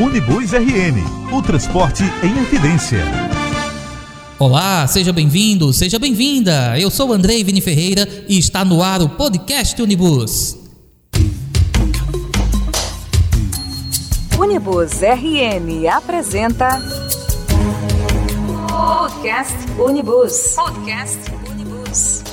Unibus RN, o transporte em evidência. Olá, seja bem-vindo, seja bem-vinda. Eu sou Andrei Vini Ferreira e está no ar o podcast Unibus. Unibus RN apresenta Podcast Unibus. Podcast Unibus.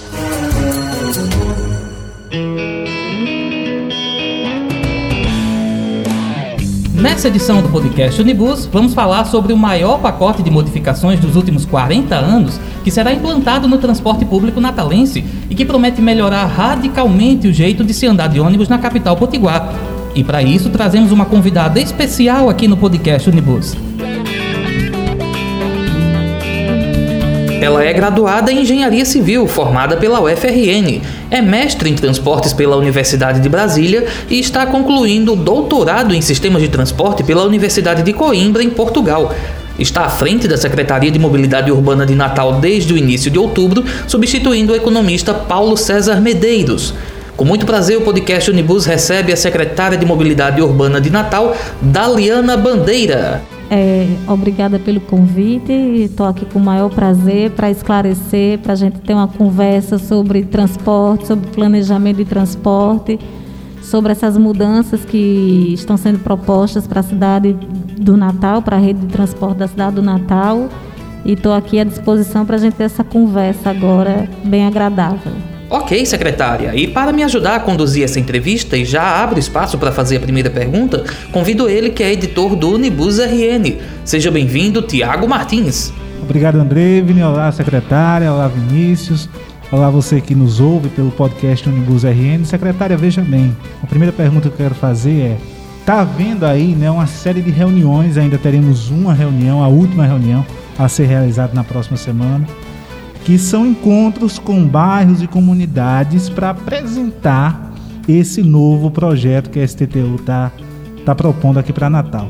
Nessa edição do podcast Unibus, vamos falar sobre o maior pacote de modificações dos últimos 40 anos que será implantado no transporte público natalense e que promete melhorar radicalmente o jeito de se andar de ônibus na capital potiguar. E para isso trazemos uma convidada especial aqui no podcast Unibus. Ela é graduada em Engenharia Civil, formada pela UFRN, é mestre em Transportes pela Universidade de Brasília e está concluindo doutorado em Sistemas de Transporte pela Universidade de Coimbra, em Portugal. Está à frente da Secretaria de Mobilidade Urbana de Natal desde o início de outubro, substituindo o economista Paulo César Medeiros. Com muito prazer, o podcast Unibus recebe a secretária de Mobilidade Urbana de Natal, Daliana Bandeira. É, obrigada pelo convite. Estou aqui com o maior prazer para esclarecer, para a gente ter uma conversa sobre transporte, sobre planejamento de transporte, sobre essas mudanças que estão sendo propostas para a cidade do Natal, para a rede de transporte da cidade do Natal. E estou aqui à disposição para a gente ter essa conversa agora bem agradável. Ok, secretária. E para me ajudar a conduzir essa entrevista e já abro espaço para fazer a primeira pergunta, convido ele que é editor do Unibus RN. Seja bem-vindo, Tiago Martins. Obrigado, André. Olá, secretária. Olá, Vinícius. Olá, você que nos ouve pelo podcast Unibus RN. Secretária, veja bem, a primeira pergunta que eu quero fazer é: tá havendo aí né, uma série de reuniões, ainda teremos uma reunião, a última reunião a ser realizada na próxima semana que são encontros com bairros e comunidades para apresentar esse novo projeto que a STTU está tá propondo aqui para Natal.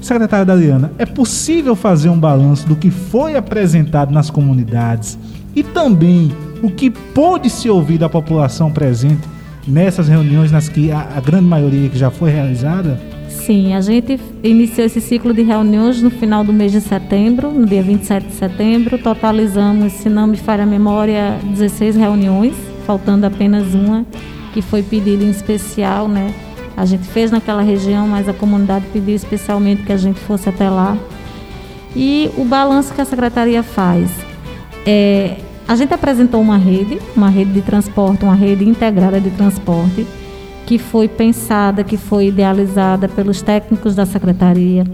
Secretária Daliana, é possível fazer um balanço do que foi apresentado nas comunidades e também o que pôde se ouvir da população presente nessas reuniões, nas que a, a grande maioria que já foi realizada? Sim, a gente iniciou esse ciclo de reuniões no final do mês de setembro, no dia 27 de setembro. Totalizamos, se não me falha a memória, 16 reuniões, faltando apenas uma, que foi pedida em especial, né? A gente fez naquela região, mas a comunidade pediu especialmente que a gente fosse até lá. E o balanço que a secretaria faz é, a gente apresentou uma rede, uma rede de transporte, uma rede integrada de transporte que foi pensada, que foi idealizada pelos técnicos da secretaria,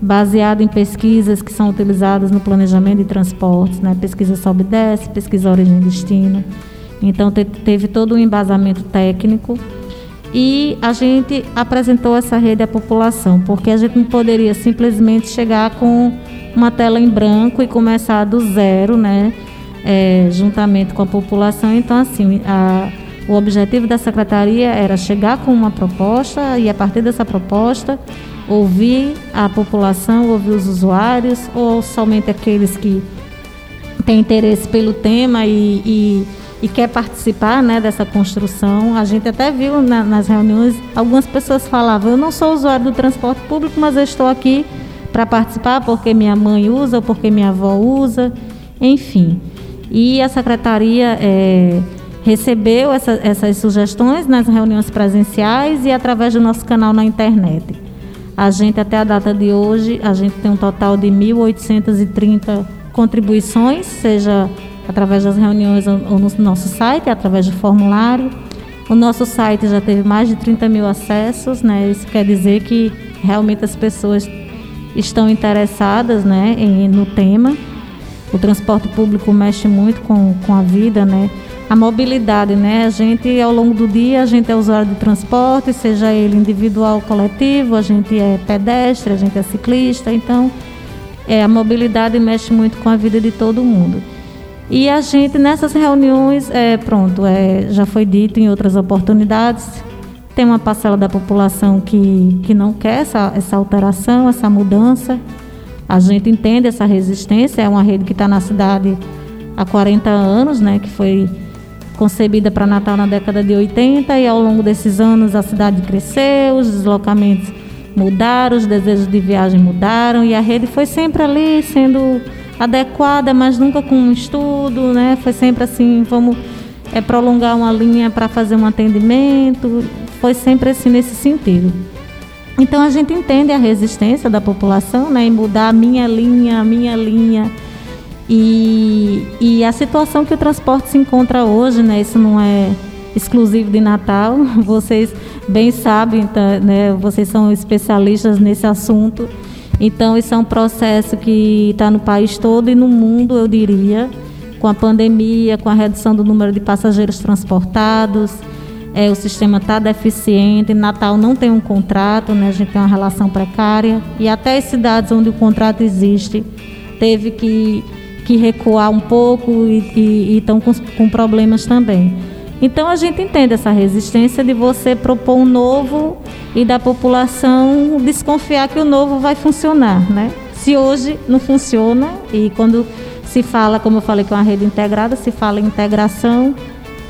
baseada em pesquisas que são utilizadas no planejamento de transportes, né? pesquisa sobe e desce, pesquisa origem e destino. Então te teve todo um embasamento técnico e a gente apresentou essa rede à população, porque a gente não poderia simplesmente chegar com uma tela em branco e começar do zero, né? É, juntamente com a população. Então, assim, a, o objetivo da secretaria era chegar com uma proposta e, a partir dessa proposta, ouvir a população, ouvir os usuários, ou somente aqueles que têm interesse pelo tema e, e, e quer participar né, dessa construção. A gente até viu na, nas reuniões, algumas pessoas falavam, eu não sou usuário do transporte público, mas eu estou aqui para participar porque minha mãe usa ou porque minha avó usa, enfim. E a secretaria... É, recebeu essa, essas sugestões nas reuniões presenciais e através do nosso canal na internet. A gente, até a data de hoje, a gente tem um total de 1.830 contribuições, seja através das reuniões ou no nosso site, através do formulário. O nosso site já teve mais de 30 mil acessos, né? Isso quer dizer que realmente as pessoas estão interessadas né, em, no tema. O transporte público mexe muito com, com a vida, né? A mobilidade, né? A gente, ao longo do dia, a gente é usuário de transporte, seja ele individual ou coletivo, a gente é pedestre, a gente é ciclista, então é, a mobilidade mexe muito com a vida de todo mundo. E a gente, nessas reuniões, é, pronto, é, já foi dito em outras oportunidades, tem uma parcela da população que, que não quer essa, essa alteração, essa mudança. A gente entende essa resistência, é uma rede que está na cidade há 40 anos, né, que foi concebida para Natal na década de 80 e ao longo desses anos a cidade cresceu, os deslocamentos mudaram, os desejos de viagem mudaram e a rede foi sempre ali sendo adequada, mas nunca com um estudo, né? Foi sempre assim, vamos é, prolongar uma linha para fazer um atendimento, foi sempre assim nesse sentido. Então a gente entende a resistência da população, né, em mudar a minha linha, a minha linha. E, e a situação que o transporte se encontra hoje, né, isso não é exclusivo de Natal, vocês bem sabem, tá, né, vocês são especialistas nesse assunto. Então isso é um processo que está no país todo e no mundo, eu diria, com a pandemia, com a redução do número de passageiros transportados é, o sistema está deficiente, Natal não tem um contrato, né, a gente tem uma relação precária, e até as cidades onde o contrato existe teve que, que recuar um pouco e estão com, com problemas também. Então a gente entende essa resistência de você propor um novo e da população desconfiar que o novo vai funcionar, né? Se hoje não funciona e quando se fala, como eu falei, com a rede integrada, se fala em integração,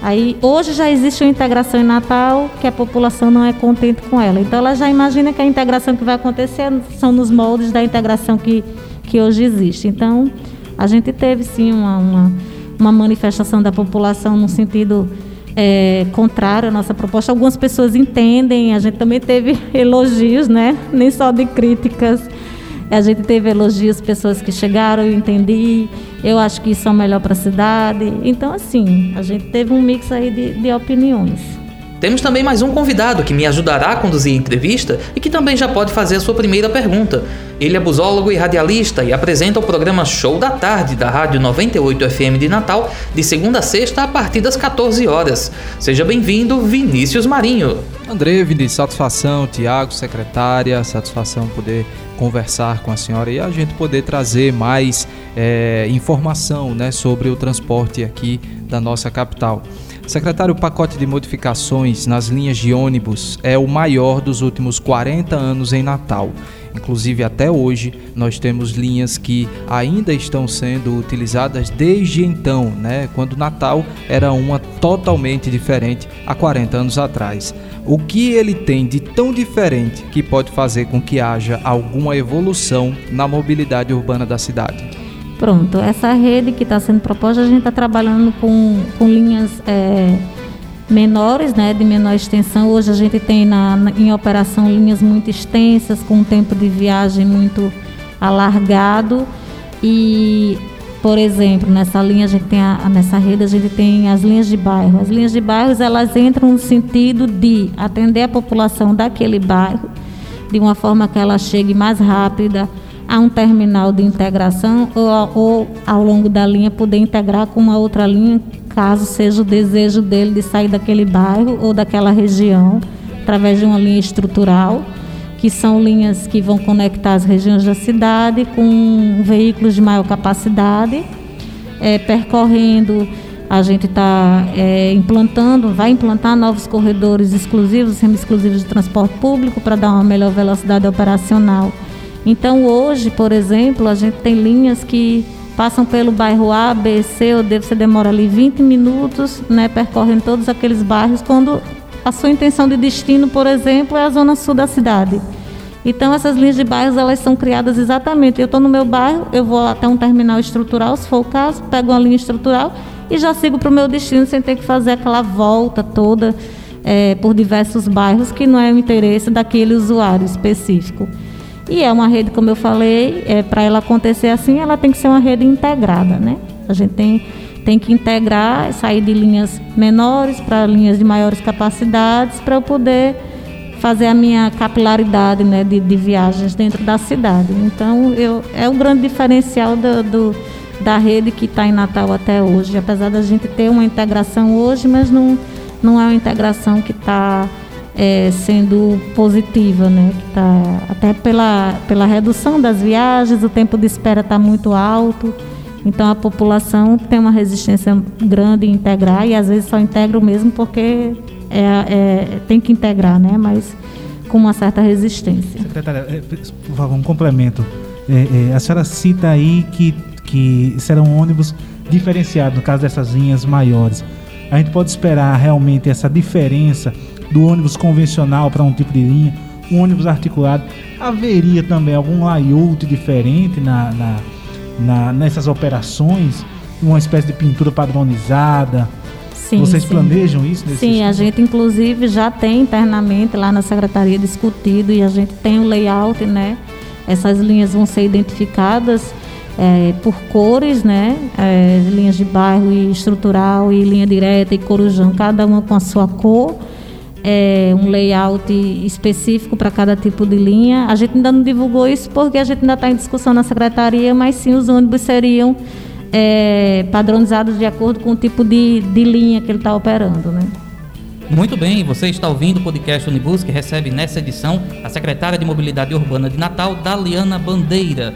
Aí hoje já existe uma integração em Natal que a população não é contente com ela. Então ela já imagina que a integração que vai acontecer são nos moldes da integração que, que hoje existe. Então a gente teve sim uma, uma, uma manifestação da população no sentido é, contrário à nossa proposta. Algumas pessoas entendem, a gente também teve elogios, né? Nem só de críticas. A gente teve elogios, pessoas que chegaram, eu entendi, eu acho que isso é melhor para a cidade. Então, assim, a gente teve um mix aí de, de opiniões. Temos também mais um convidado que me ajudará a conduzir a entrevista e que também já pode fazer a sua primeira pergunta. Ele é busólogo e radialista e apresenta o programa Show da Tarde da Rádio 98 FM de Natal, de segunda a sexta a partir das 14 horas. Seja bem-vindo, Vinícius Marinho. André, Vinícius, satisfação, Tiago, secretária, satisfação poder conversar com a senhora e a gente poder trazer mais é, informação né, sobre o transporte aqui da nossa capital. Secretário, o pacote de modificações nas linhas de ônibus é o maior dos últimos 40 anos em Natal. Inclusive, até hoje, nós temos linhas que ainda estão sendo utilizadas desde então, né? quando Natal era uma totalmente diferente há 40 anos atrás. O que ele tem de tão diferente que pode fazer com que haja alguma evolução na mobilidade urbana da cidade? Pronto, essa rede que está sendo proposta, a gente está trabalhando com, com linhas. É menores, né, de menor extensão. Hoje a gente tem na, na, em operação linhas muito extensas, com um tempo de viagem muito alargado. E, por exemplo, nessa linha a gente tem a, nessa rede a gente tem as linhas de bairro. As linhas de bairros elas entram no sentido de atender a população daquele bairro de uma forma que ela chegue mais rápida a um terminal de integração ou, ou ao longo da linha poder integrar com uma outra linha caso seja o desejo dele de sair daquele bairro ou daquela região, através de uma linha estrutural, que são linhas que vão conectar as regiões da cidade com veículos de maior capacidade, é, percorrendo. A gente está é, implantando, vai implantar novos corredores exclusivos, semi-exclusivos de transporte público para dar uma melhor velocidade operacional. Então, hoje, por exemplo, a gente tem linhas que passam pelo bairro A, B, C ou D, você demora ali 20 minutos, né, percorrendo todos aqueles bairros, quando a sua intenção de destino, por exemplo, é a zona sul da cidade. Então essas linhas de bairros elas são criadas exatamente. Eu estou no meu bairro, eu vou até um terminal estrutural, se for o caso, pego uma linha estrutural e já sigo para o meu destino sem ter que fazer aquela volta toda é, por diversos bairros que não é o interesse daquele usuário específico. E é uma rede, como eu falei, é, para ela acontecer assim, ela tem que ser uma rede integrada, né? A gente tem, tem que integrar, sair de linhas menores para linhas de maiores capacidades para eu poder fazer a minha capilaridade né, de, de viagens dentro da cidade. Então, eu, é o grande diferencial do, do da rede que está em Natal até hoje. Apesar da gente ter uma integração hoje, mas não, não é uma integração que está é, sendo positiva, né? Tá, até pela, pela redução das viagens, o tempo de espera está muito alto. Então a população tem uma resistência grande em integrar e às vezes só integra o mesmo porque é, é, tem que integrar, né? Mas com uma certa resistência. Secretária, é, por favor, um complemento. É, é, a senhora cita aí que, que serão ônibus diferenciados, no caso dessas linhas maiores. A gente pode esperar realmente essa diferença do ônibus convencional para um tipo de linha, um ônibus articulado. Haveria também algum layout diferente na, na, na nessas operações? Uma espécie de pintura padronizada? Sim, Vocês sim. planejam isso? nesse Sim, a estudo? gente inclusive já tem internamente lá na secretaria discutido e a gente tem o layout, né? Essas linhas vão ser identificadas eh, por cores, né? Eh, linhas de bairro e estrutural e linha direta e corujão, cada uma com a sua cor. É, um layout específico para cada tipo de linha. A gente ainda não divulgou isso porque a gente ainda está em discussão na secretaria, mas sim os ônibus seriam é, padronizados de acordo com o tipo de, de linha que ele está operando, né? Muito bem, você está ouvindo o podcast Unibus, que recebe nessa edição a secretária de Mobilidade Urbana de Natal, Daliana Bandeira.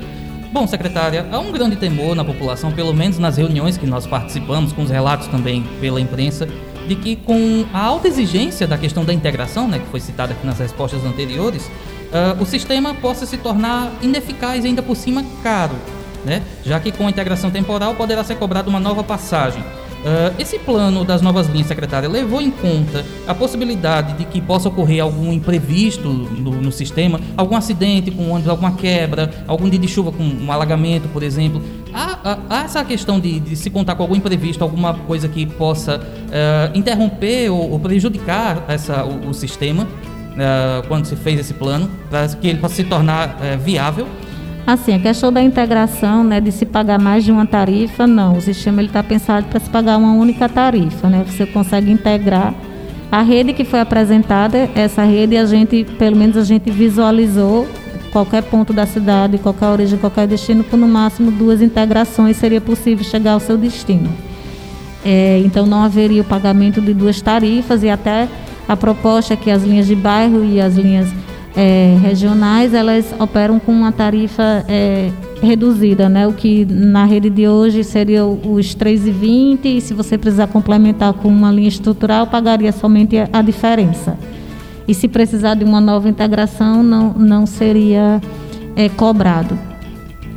Bom, secretária, há um grande temor na população, pelo menos nas reuniões que nós participamos, com os relatos também pela imprensa, de que com a alta exigência da questão da integração, né, que foi citada aqui nas respostas anteriores, ah, o sistema possa se tornar ineficaz e ainda por cima caro, né, já que com a integração temporal poderá ser cobrada uma nova passagem. Ah, esse plano das novas linhas, secretária, levou em conta a possibilidade de que possa ocorrer algum imprevisto no, no sistema, algum acidente com ônibus, alguma quebra, algum dia de chuva com um alagamento, por exemplo. Há, há- há essa questão de, de se contar com algum imprevisto, alguma coisa que possa ah, interromper ou, ou prejudicar essa, o, o sistema ah, quando se fez esse plano, para que ele possa se tornar eh, viável. Assim, a questão da integração, né, de se pagar mais de uma tarifa, não. O sistema está pensado para se pagar uma única tarifa, né? Você consegue integrar a rede que foi apresentada, essa rede a gente, pelo menos a gente visualizou qualquer ponto da cidade, qualquer origem, qualquer destino, com no máximo duas integrações seria possível chegar ao seu destino. É, então não haveria o pagamento de duas tarifas e até a proposta é que as linhas de bairro e as linhas é, regionais elas operam com uma tarifa é, reduzida, né? O que na rede de hoje seria os 3,20 e se você precisar complementar com uma linha estrutural pagaria somente a, diferença. E se precisar de uma nova integração não não seria é, cobrado.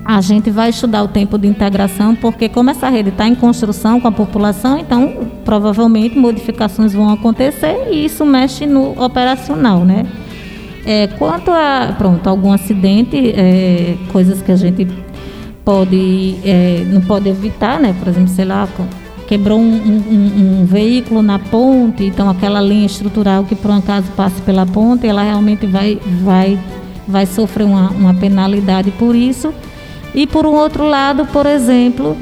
A gente vai estudar o tempo de integração, porque como essa rede está em construção com a população, então provavelmente modificações vão acontecer e isso mexe no operacional, né? É, quanto a pronto algum acidente, é, coisas que a gente pode é, não pode evitar, né? Por exemplo, sei lá, quebrou um, um- um veículo na ponte, então aquela linha estrutural que por um acaso passe pela ponte, ela realmente vai vai vai sofrer uma, uma penalidade por isso. E por um outro lado, por exemplo,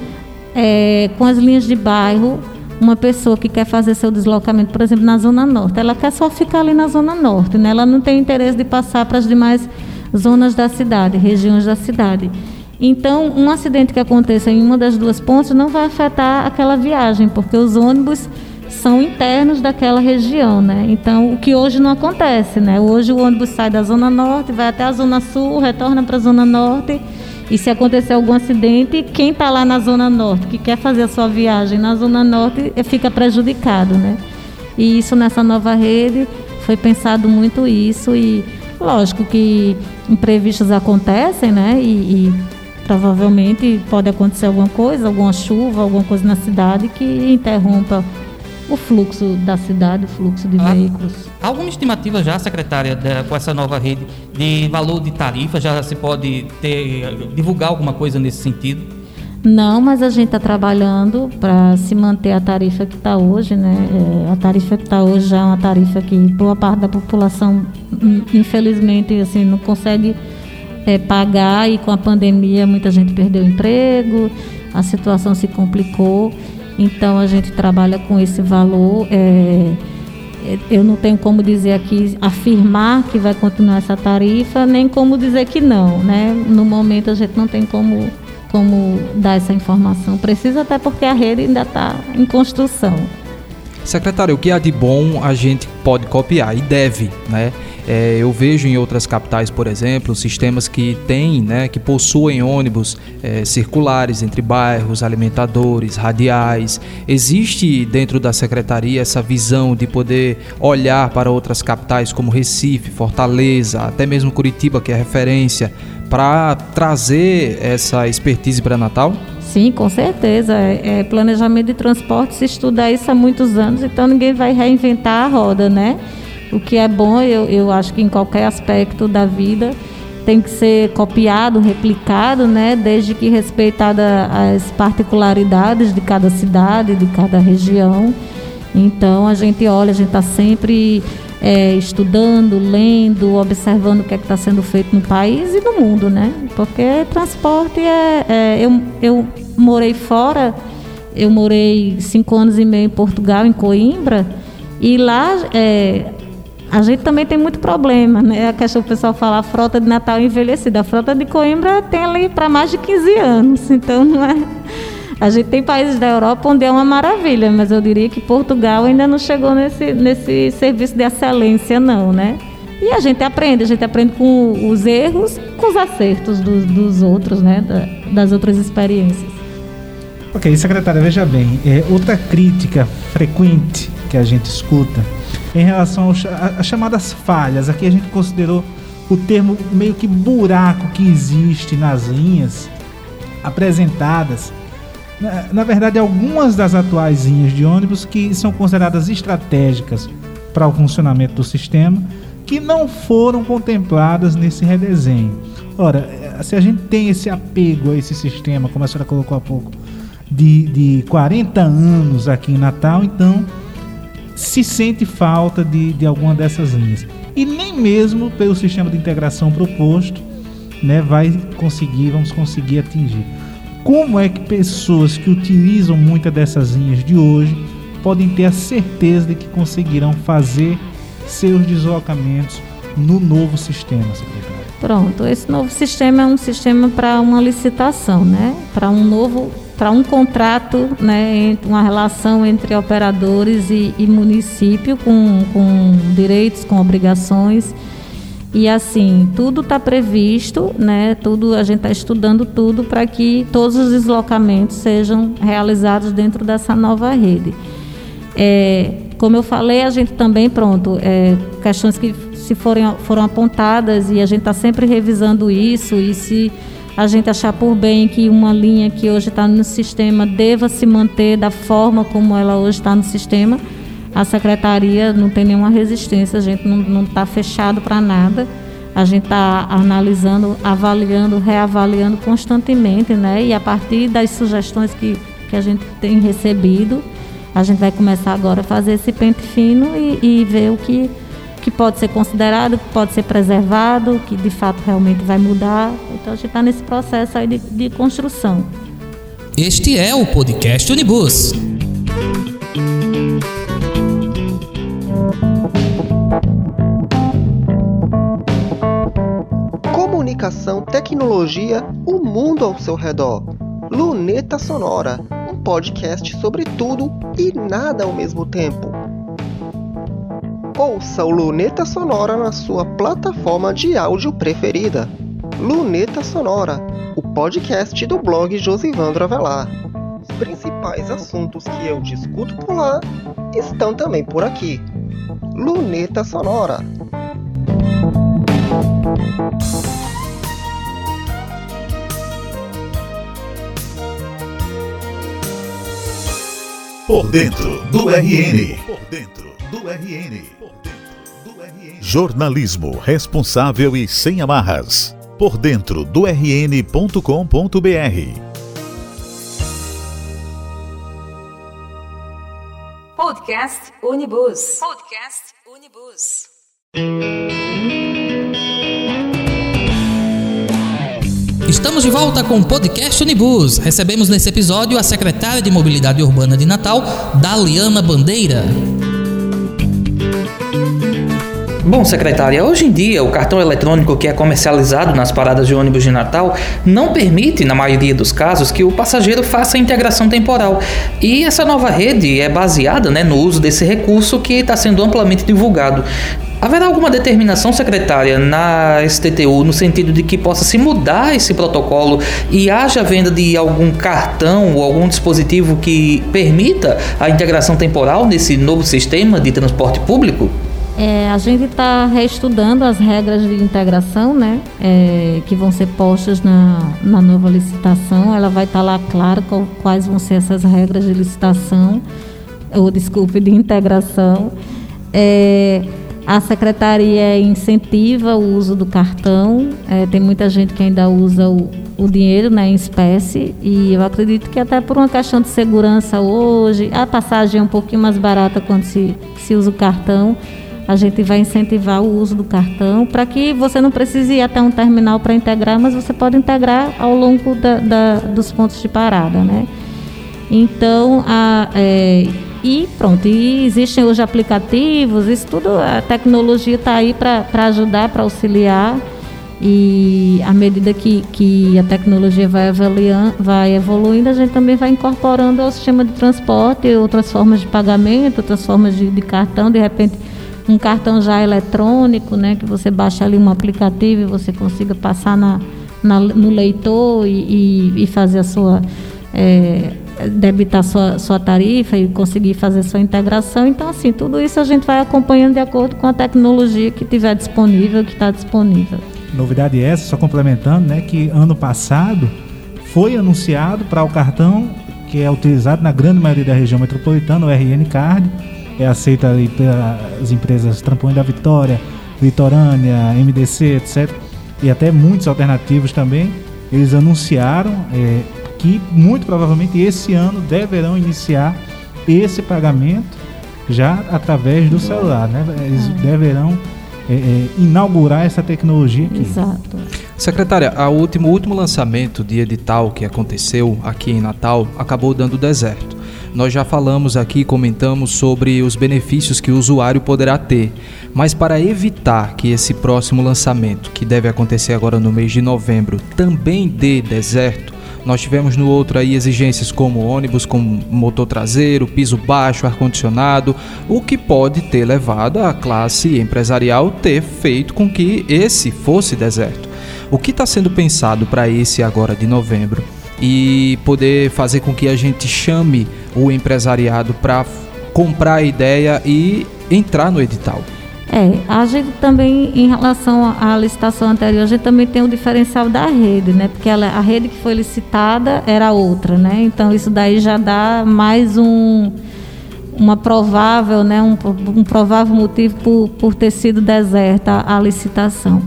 é, com as linhas de bairro, uma pessoa que quer fazer seu deslocamento, por exemplo, na Zona Norte, ela quer só ficar ali na Zona Norte, né? ela não tem interesse de passar para as demais zonas da cidade, regiões da cidade. Então, um acidente que aconteça em uma das duas pontes não vai afetar aquela viagem, porque os ônibus são internos daquela região, né? Então, o que hoje não acontece, né? Hoje o ônibus sai da Zona Norte, vai até a Zona Sul, retorna para a Zona Norte e se acontecer algum acidente, quem está lá na Zona Norte, que quer fazer a sua viagem na Zona Norte, eh, fica prejudicado, né? E isso nessa nova rede foi pensado muito isso e lógico que imprevistos acontecem, né? E, e provavelmente pode acontecer alguma coisa, alguma chuva, alguma coisa na cidade que interrompa o fluxo da cidade, o fluxo de Ah. veículos. Alguma estimativa já, secretária, com essa nova rede de valor de tarifa? Já se pode ter, divulgar alguma coisa nesse sentido? Não, mas a gente está trabalhando para se manter a tarifa que está hoje, né? É, a tarifa que está hoje já é uma tarifa que boa parte da população, hum, infelizmente, assim, não consegue é, pagar e com a pandemia muita gente perdeu o emprego, a situação se complicou. Então a gente trabalha com esse valor. é, é, eu não tenho como dizer aqui, afirmar que vai continuar essa tarifa, nem como dizer que não, né? No momento a gente não tem como, como dar essa informação. Precisa até porque a rede ainda está em construção. Secretário, o que há de bom a gente pode copiar e deve, né? É, eu vejo em outras capitais, por exemplo, sistemas que têm, né, que possuem ônibus é, circulares entre bairros, alimentadores, radiais. Existe dentro da secretaria essa visão de poder olhar para outras capitais como Recife, Fortaleza, até mesmo Curitiba, que é referência, para trazer essa expertise para Natal? Sim, com certeza. É, é, planejamento de transporte se estuda isso há muitos anos, então ninguém vai reinventar a roda, né? O que é bom, eu, eu acho que em qualquer aspecto da vida tem que ser copiado, replicado, né, desde que respeitada as particularidades de cada cidade, de cada região. Então a gente olha, a gente está sempre é, estudando, lendo, observando o que é está sendo feito no país e no mundo, né? Porque transporte é, é eu, eu morei fora, eu morei cinco anos e meio em Portugal, em Coimbra, e lá é, a gente também tem muito problema, né? A questão do pessoal falar a frota de Natal envelhecida. A frota de Coimbra tem ali para mais de 15 anos, então não é. A gente tem países da Europa onde é uma maravilha, mas eu diria que Portugal ainda não chegou nesse, nesse serviço de excelência, não, né? E a gente aprende, a gente aprende com os erros, com os acertos dos, dos outros, né? Da, das outras experiências. Ok, secretária, veja bem, é, outra crítica frequente que a gente escuta em relação às chamadas falhas, aqui a gente considerou o termo meio que buraco que existe nas linhas apresentadas na, na verdade, algumas das atuais linhas de ônibus que são consideradas estratégicas para o funcionamento do sistema, que não foram contempladas nesse redesenho. Ora, eh, se a gente tem esse apego a esse sistema, como a senhora colocou há pouco, de, de 40 anos aqui em Natal, então se sente falta de, de alguma dessas linhas. E nem mesmo pelo sistema de integração proposto né, vai conseguir, vamos conseguir atingir. Como é que pessoas que utilizam muitas dessas linhas de hoje podem ter a certeza de que conseguirão fazer seus deslocamentos no novo sistema, secretário? Pronto, esse novo sistema é um sistema para uma licitação, né? Para um novo, para um contrato, né? Uma relação entre operadores e, e município com, com direitos, com obrigações e assim, tudo está previsto, né? Tudo a gente está estudando tudo para que todos os deslocamentos sejam realizados dentro dessa nova rede. É, como eu falei, a gente também pronto, é, questões que se forem foram apontadas e a gente está sempre revisando isso e se a gente achar por bem que uma linha que hoje está no sistema deva se manter da forma como ela hoje está no sistema, a secretaria não tem nenhuma resistência, a gente não está fechado para nada. A gente está analisando, avaliando, reavaliando constantemente, né? E a partir das sugestões que, que a gente tem recebido, a gente vai começar agora a fazer esse pente fino e, e ver o que, que pode ser considerado, que pode ser preservado, que de fato realmente vai mudar. Então a gente está nesse processo aí de, de construção. Este é o podcast Unibus. comunicação, tecnologia, o mundo ao seu redor. Luneta Sonora, um podcast sobre tudo e nada ao mesmo tempo. Ouça o Luneta Sonora na sua plataforma de áudio preferida. Luneta Sonora, o podcast do blog Josivandro Avelar. Os principais assuntos que eu discuto por lá estão também por aqui. Luneta Sonora. Por dentro do RN. Por dentro do RN. Jornalismo responsável e sem amarras. Por dentro do rn.com.br. Podcast Unibus. Podcast Unibus. Estamos de volta com o podcast Unibus. Recebemos nesse episódio a secretária de Mobilidade Urbana de Natal, Daliana Bandeira. Música Bom, secretária, hoje em dia o cartão eletrônico que é comercializado nas paradas de ônibus de Natal não permite, na maioria dos casos, que o passageiro faça integração temporal. E essa nova rede é baseada né, no uso desse recurso que está sendo amplamente divulgado. Haverá alguma determinação secretária na STTU no sentido de que possa se mudar esse protocolo e haja venda de algum cartão ou algum dispositivo que permita a integração temporal nesse novo sistema de transporte público? É, a gente está reestudando as regras de integração, né, é, que vão ser postas na, na nova licitação. Ela vai estar tá lá claro qual, quais vão ser essas regras de licitação, ou desculpe, de integração. É, A secretaria incentiva o uso do cartão. É, tem muita gente que ainda usa o, o, dinheiro né, em espécie. E eu acredito que até por uma questão de segurança hoje, a passagem é um pouquinho mais barata quando se, se usa o cartão. A gente vai incentivar o uso do cartão para que você não precise ir até um terminal para integrar, mas você pode integrar ao longo da, da, dos pontos de parada, né? Então, a, é, e pronto, e existem hoje aplicativos, isso tudo, a tecnologia está aí para ajudar, para auxiliar. E à medida que, que a tecnologia vai, vai evoluindo, a gente também vai incorporando ao sistema de transporte outras formas de pagamento, outras formas de, de cartão, de repente um cartão já eletrônico, né, que você baixa ali um aplicativo e você consiga passar na, na no leitor e, e, e fazer a sua é, debitar sua, sua tarifa e conseguir fazer sua integração. Então, assim, tudo isso a gente vai acompanhando de acordo com a tecnologia que tiver disponível, que está disponível. Novidade essa, só complementando, né, que ano passado foi anunciado para o cartão que é utilizado na grande maioria da região metropolitana, o RN Card, é aceita ali pelas empresas Trampolim da Vitória, Litorânea, MDC, etc. E até muitos alternativos também. Eles anunciaram é, que muito provavelmente esse ano deverão iniciar esse pagamento já através do celular, né? Eles é. deverão é, é, inaugurar essa tecnologia aqui. Exato. Secretária, o último, último lançamento de edital que aconteceu aqui em Natal acabou dando deserto. Nós já falamos aqui, comentamos sobre os benefícios que o usuário poderá ter, mas para evitar que esse próximo lançamento, que deve acontecer agora no mês de novembro, também dê deserto, nós tivemos no outro aí exigências como ônibus com motor traseiro, piso baixo, ar-condicionado, o que pode ter levado a classe empresarial ter feito com que esse fosse deserto. O que está sendo pensado para esse agora de novembro? E poder fazer com que a gente chame o empresariado para comprar a ideia e entrar no edital. É, a gente também, em relação à licitação anterior, a gente também tem o diferencial da rede, né? Porque ela, a rede que foi licitada era outra, né? Então isso daí já dá mais um uma provável, né, um, um provável motivo por, por ter sido deserta a licitação.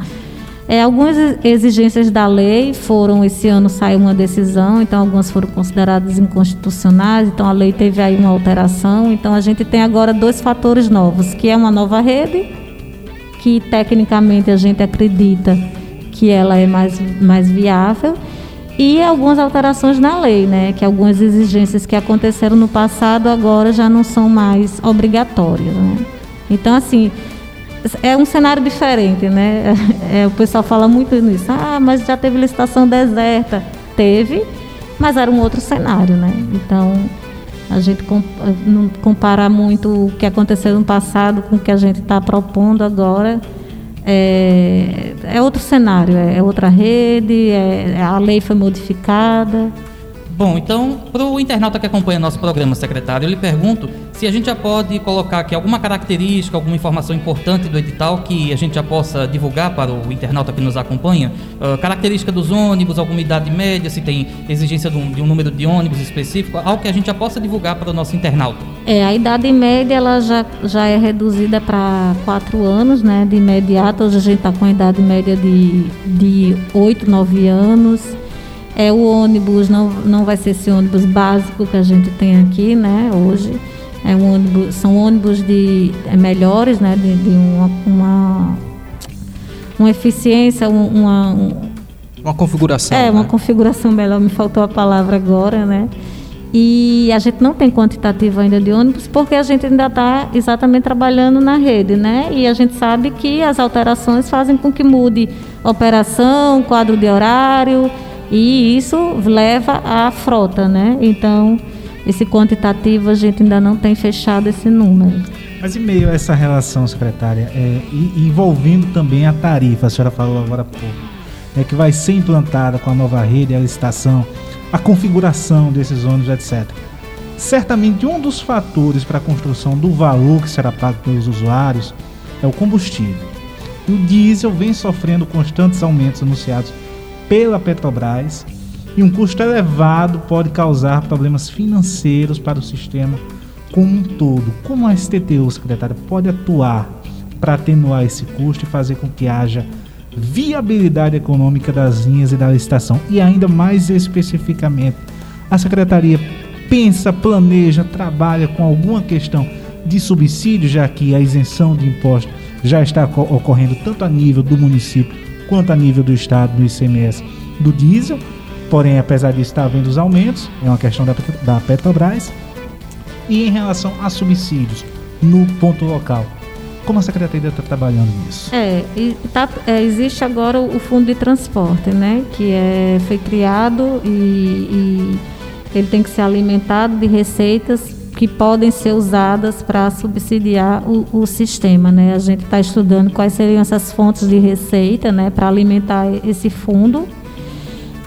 É, algumas exigências da lei foram, esse ano saiu uma decisão, então algumas foram consideradas inconstitucionais, então a lei teve aí uma alteração. Então a gente tem agora dois fatores novos, que é uma nova rede, que tecnicamente a gente acredita que ela é mais, mais viável, e algumas alterações na lei, né? Que algumas exigências que aconteceram no passado agora já não são mais obrigatórias. Né? Então, assim, é um cenário diferente, né? É, o pessoal fala muito nisso. Ah, mas já teve licitação deserta. Teve, mas era um outro cenário, né? Então, a gente não comparar muito o que aconteceu no passado com o que a gente está propondo agora. É, é, outro cenário, é, é outra rede, é, a lei foi modificada. Bom, então, para o internauta que acompanha nosso programa, secretário, eu lhe pergunto se a gente já pode colocar aqui alguma característica, alguma informação importante do edital que a gente já possa divulgar para o internauta que nos acompanha. Uh, característica dos ônibus, alguma idade média, se tem exigência de um, de um, número de ônibus específico, algo que a gente já possa divulgar para o nosso internauta. É, a idade média ela já, já é reduzida para 4 anos, né, de imediato. Hoje a gente está com a idade média de, de 8, 9 anos. É, o ônibus não, não vai ser esse ônibus básico que a gente tem aqui, né, hoje. É um ônibus, são ônibus de é, melhores, né, de, de uma, uma, uma, eficiência, uma, um, uma configuração. É, né? uma configuração melhor, me faltou a palavra agora, né? E a gente não tem quantitativo ainda de ônibus porque a gente ainda está exatamente trabalhando na rede, né? E a gente sabe que as alterações fazem com que mude operação, quadro de horário, e isso leva à frota, né? Então, esse quantitativo a gente ainda não tem fechado esse número. Mas em meio a essa relação, secretária, é, envolvendo também a tarifa, a senhora falou agora há pouco, é, que vai ser implantada com a nova rede, a licitação, a configuração desses ônibus, etc. Certamente um dos fatores para a construção do valor que será pago pelos usuários é o combustível. E o diesel vem sofrendo constantes aumentos anunciados pela Petrobras e um custo elevado pode causar problemas financeiros para o sistema como um todo. Como a STTU, secretária, pode atuar para atenuar esse custo e fazer com que haja viabilidade econômica das linhas e da licitação? E ainda mais especificamente, a secretaria pensa, planeja, trabalha com alguma questão de subsídio, já que a isenção de imposto já está ocorrendo tanto a nível do município quanto a nível do estado no ICMS do diesel. Porém, apesar disso, está havendo os aumentos, é uma questão da, da Petrobras. E em relação a subsídios no ponto local, como a Secretaria está trabalhando nisso? É, tá, é, existe agora o Fundo de Transporte, né? Que é, foi criado e, e ele tem que ser alimentado de receitas que podem ser usadas para subsidiar o, o, sistema, né? A gente está estudando quais seriam essas fontes de receita, né? Para alimentar esse fundo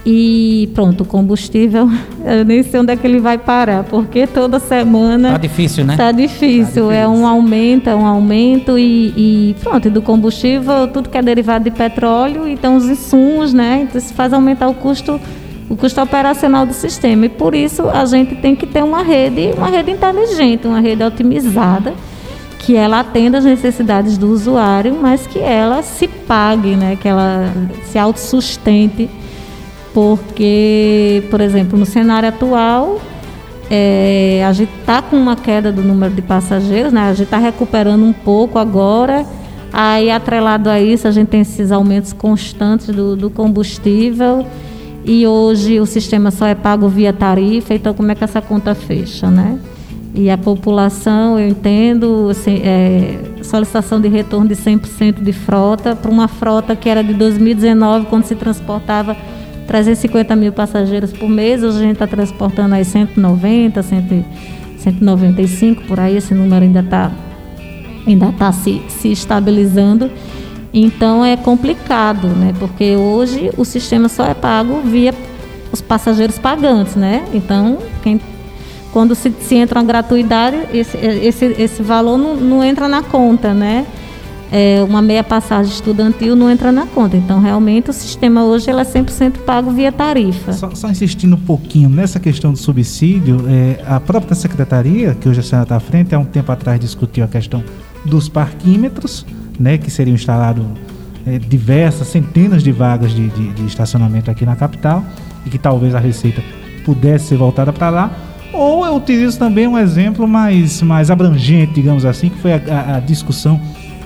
e pronto, o combustível, eu nem sei onde é que ele vai parar, porque toda semana. Tá difícil, né? Tá difícil. Tá difícil. É um aumento, é um aumento e, e pronto, e do combustível, tudo que é derivado de petróleo, então os insumos, né? Então isso faz aumentar o custo o custo operacional do sistema. E por isso a gente tem que ter uma rede, uma rede inteligente, uma rede otimizada, que ela atenda às necessidades do usuário, mas que ela se pague, né? que ela se autossustente porque, por exemplo, no cenário atual, é, a gente está com uma queda do número de passageiros, né? a gente está recuperando um pouco agora. Aí, atrelado a isso, a gente tem esses aumentos constantes do, do combustível. E hoje o sistema só é pago via tarifa, então como é que essa conta fecha, né? E a população, eu entendo, assim, é, solicitação de retorno de 100% de frota para uma frota que era de 2019, quando se transportava 350 mil passageiros por mês, hoje a gente está transportando aí 190, 195, por aí, esse número ainda está ainda tá se, se estabilizando. Então é complicado, né? Porque hoje o sistema só é pago via os passageiros pagantes, né? Então, quem, quando se, se entra uma gratuidade, esse, esse, esse valor não, não entra na conta, né? é, uma meia passagem estudantil não entra na conta. Então, realmente, o sistema hoje é 100% pago via tarifa. Só, só, insistindo um pouquinho nessa questão do subsídio, é, a própria secretaria, que hoje a senhora está à frente, há um tempo atrás discutiu a questão dos parquímetros, né, que seriam instalados é, diversas, centenas de vagas de, de, de estacionamento aqui na capital, e que talvez a receita pudesse ser voltada para lá. Ou eu utilizo também um exemplo mais, mais abrangente, digamos assim, que foi a, a, discussão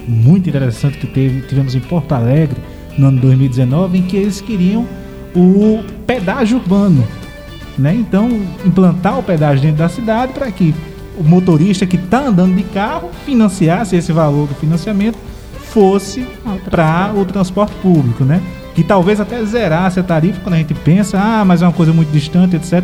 muito interessante que teve, tivemos em Porto Alegre no ano 2019, em que eles queriam o pedágio urbano. Né? Então, implantar o pedágio dentro da cidade para que o motorista que está andando de carro financiasse esse valor do financiamento fosse para o transporte público, né? Que talvez até zerasse a tarifa quando a gente pensa, ah, mas é uma coisa muito distante, etc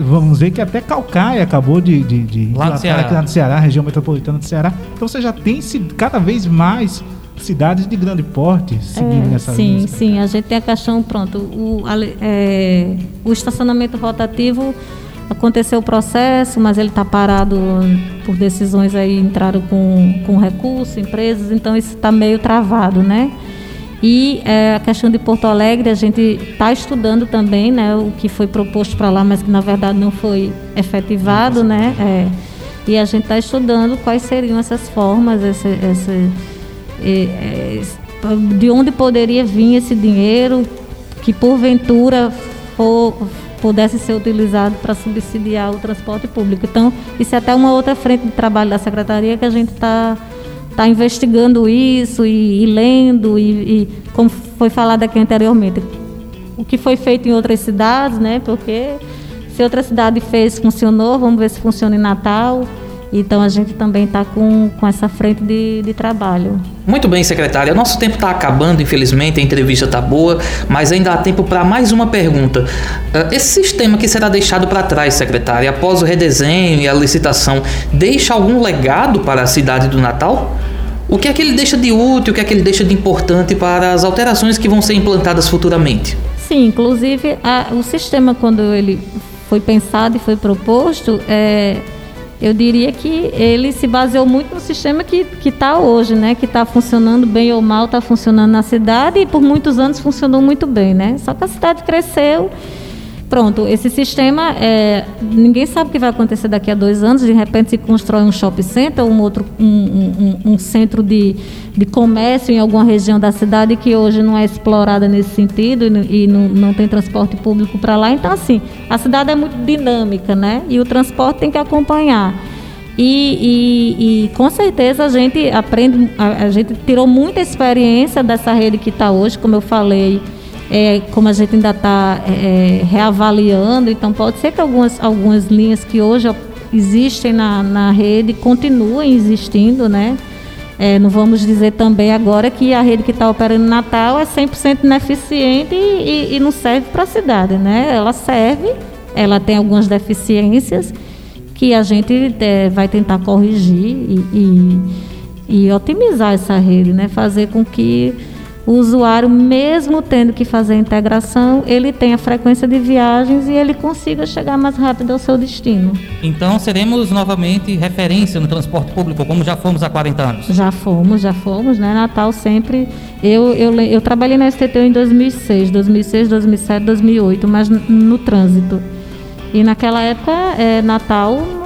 vamos ver que até Calcaia acabou de, de, de lá, no Ceará. lá no Ceará, região metropolitana do Ceará. Então você já tem cada vez mais cidades de grande porte seguindo é, nessa Sim, linha. sim. A gente tem a questão, pronto, o, é, o estacionamento rotativo aconteceu o processo, mas ele está parado por decisões aí, entraram com, com recurso, empresas, então isso está meio travado, né? E é, a questão de Porto Alegre, a gente está estudando também, né, o que foi proposto para lá, mas que na verdade não foi efetivado, né? É, e a gente está estudando quais seriam essas formas, esse, esse, é, de onde poderia vir esse dinheiro que porventura for, pudesse ser utilizado para subsidiar o transporte público. Então, isso é até uma outra frente de trabalho da secretaria que a gente está está investigando isso e, e lendo e, e, como foi falado aqui anteriormente, o que foi feito em outras cidades, né? Porque se outra cidade fez, funcionou, vamos ver se funciona em Natal. Então a gente também está com, com essa frente de, de trabalho. Muito bem, secretária. Nosso tempo está acabando, infelizmente, a entrevista está boa, mas ainda há tempo para mais uma pergunta. Ah, esse sistema que será deixado para trás, secretária, após o redesenho e a licitação, deixa algum legado para a cidade do Natal? O que é que ele deixa de útil, o que é que ele deixa de importante para as alterações que vão ser implantadas futuramente? Sim, inclusive a, o sistema quando ele foi pensado e foi proposto, é, eu diria que ele se baseou muito no sistema que está hoje, né? Que está funcionando bem ou mal, está funcionando na cidade e por muitos anos funcionou muito bem, né? Só que a cidade cresceu Pronto, esse sistema, é, ninguém sabe o que vai acontecer daqui a dois anos. De repente se constrói um shopping center, um outro, um, um, um centro de, de comércio em alguma região da cidade que hoje não é explorada nesse sentido e, e não, não tem transporte público para lá. Então, assim, a cidade é muito dinâmica, né? E o transporte tem que acompanhar. E, e, e, com certeza a gente aprende, a, a, gente tirou muita experiência dessa rede que está hoje, como eu falei, é, como a gente ainda está é, é, reavaliando, então pode ser que algumas, algumas linhas que hoje existem na, na rede continuem existindo, né? É, não vamos dizer também agora que a rede que está operando em Natal é 100% ineficiente e, e, e não serve para a cidade, né? Ela serve, ela tem algumas deficiências que a gente é, vai tentar corrigir e, e, e otimizar essa rede, né? Fazer com que o usuário, mesmo tendo que fazer a integração, ele tenha frequência de viagens e ele consiga chegar mais rápido ao seu destino. Então seremos novamente referência no transporte público, como já fomos há 40 anos? Já fomos, já fomos, né? Natal sempre. Eu, eu, eu trabalhei na STT em 2006, 2006, 2007, 2008, mas no trânsito. E naquela época, é, Natal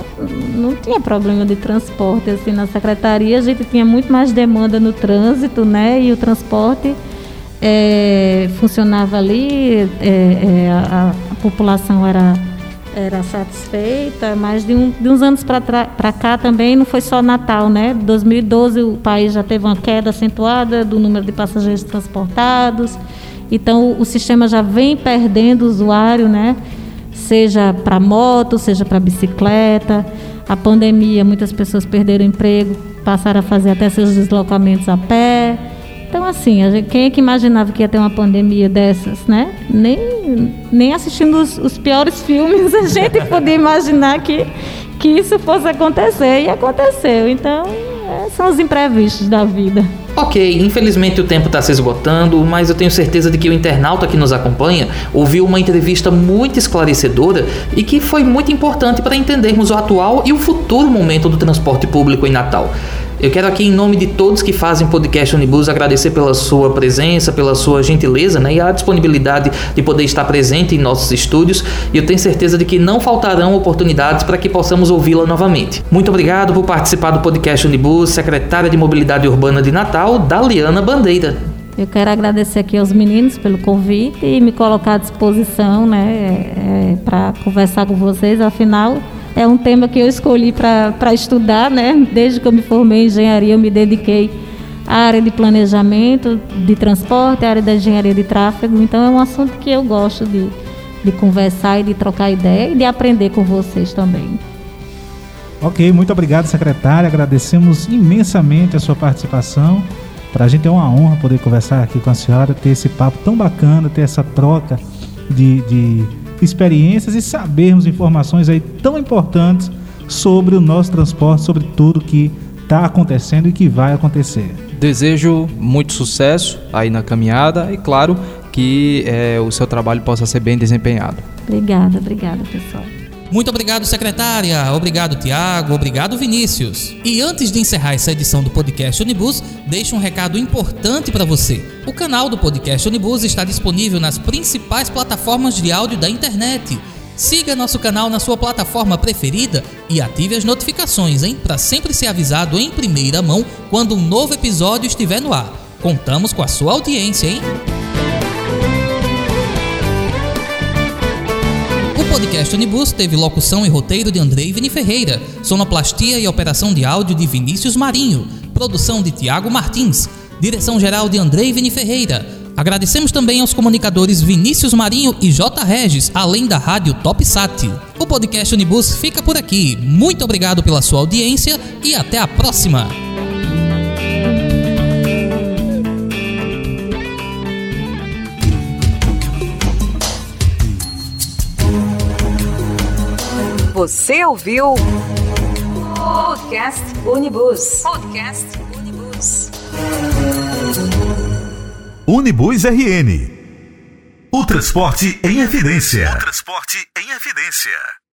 não tinha problema de transporte assim na secretaria. A gente tinha muito mais demanda no trânsito né? E o transporte é, funcionava ali é, é, a, a, população era era satisfeita. Mas de, um, de uns anos para cá também não foi só Natal né? 2012 o país já teve uma queda acentuada do número de passageiros transportados. Então o, o sistema já vem perdendo usuário né seja para moto, seja para bicicleta. A pandemia, muitas pessoas perderam emprego, passaram a fazer até seus deslocamentos a pé. Então, assim, gente, quem é que imaginava que ia ter uma pandemia dessas, né? Nem, nem assistindo os, os piores filmes a gente podia imaginar que, que isso fosse acontecer. E aconteceu. Então, é, são os imprevistos da vida. Ok, infelizmente o tempo está se esgotando, mas eu tenho certeza de que o internauta que nos acompanha ouviu uma entrevista muito esclarecedora e que foi muito importante para entendermos o atual e o futuro momento do transporte público em Natal. Eu quero aqui, em nome de todos que fazem podcast Unibus, agradecer pela sua presença, pela sua gentileza né, e a disponibilidade de poder estar presente em nossos estúdios. E eu tenho certeza de que não faltarão oportunidades para que possamos ouvi-la novamente. Muito obrigado por participar do podcast Unibus, secretária de Mobilidade Urbana de Natal, Daliana Bandeira. Eu quero agradecer aqui aos meninos pelo convite e me colocar à disposição né, é, é, para conversar com vocês. Afinal, é um tema que eu escolhi para estudar, né? Desde que eu me formei em engenharia, eu me dediquei à área de planejamento, de transporte, à área da engenharia de tráfego. Então, é um assunto que eu gosto de, de conversar e de trocar ideia e de aprender com vocês também. Ok, muito obrigado, secretária. Agradecemos imensamente a sua participação. Para a gente é uma honra poder conversar aqui com a senhora, ter esse papo tão bacana, ter essa troca de, de experiências e sabermos informações aí tão importantes sobre o nosso transporte, sobre tudo que está acontecendo e que vai acontecer. Desejo muito sucesso aí na caminhada e, claro, que é, o seu trabalho possa ser bem desempenhado. Obrigada, obrigada, pessoal. Muito obrigado, secretária. Obrigado, Tiago. Obrigado, Vinícius. E antes de encerrar essa edição do podcast Unibus, deixo um recado importante para você. O canal do podcast Unibus está disponível nas principais plataformas de áudio da internet. Siga nosso canal na sua plataforma preferida e ative as notificações, hein, para sempre ser avisado em primeira mão quando um novo episódio estiver no ar. Contamos com a sua audiência, hein? Podcast Unibus teve locução e roteiro de Andrei Vini Ferreira, sonoplastia e operação de áudio de Vinícius Marinho, produção de Tiago Martins, direção geral de Andrei Vini Ferreira. Agradecemos também aos comunicadores Vinícius Marinho e J. Regis, além da rádio TopSat. O podcast Unibus fica por aqui. Muito obrigado pela sua audiência e até a próxima! Você ouviu? Podcast Unibus. Podcast Unibus. Unibus RN. O transporte em evidência. O transporte em evidência.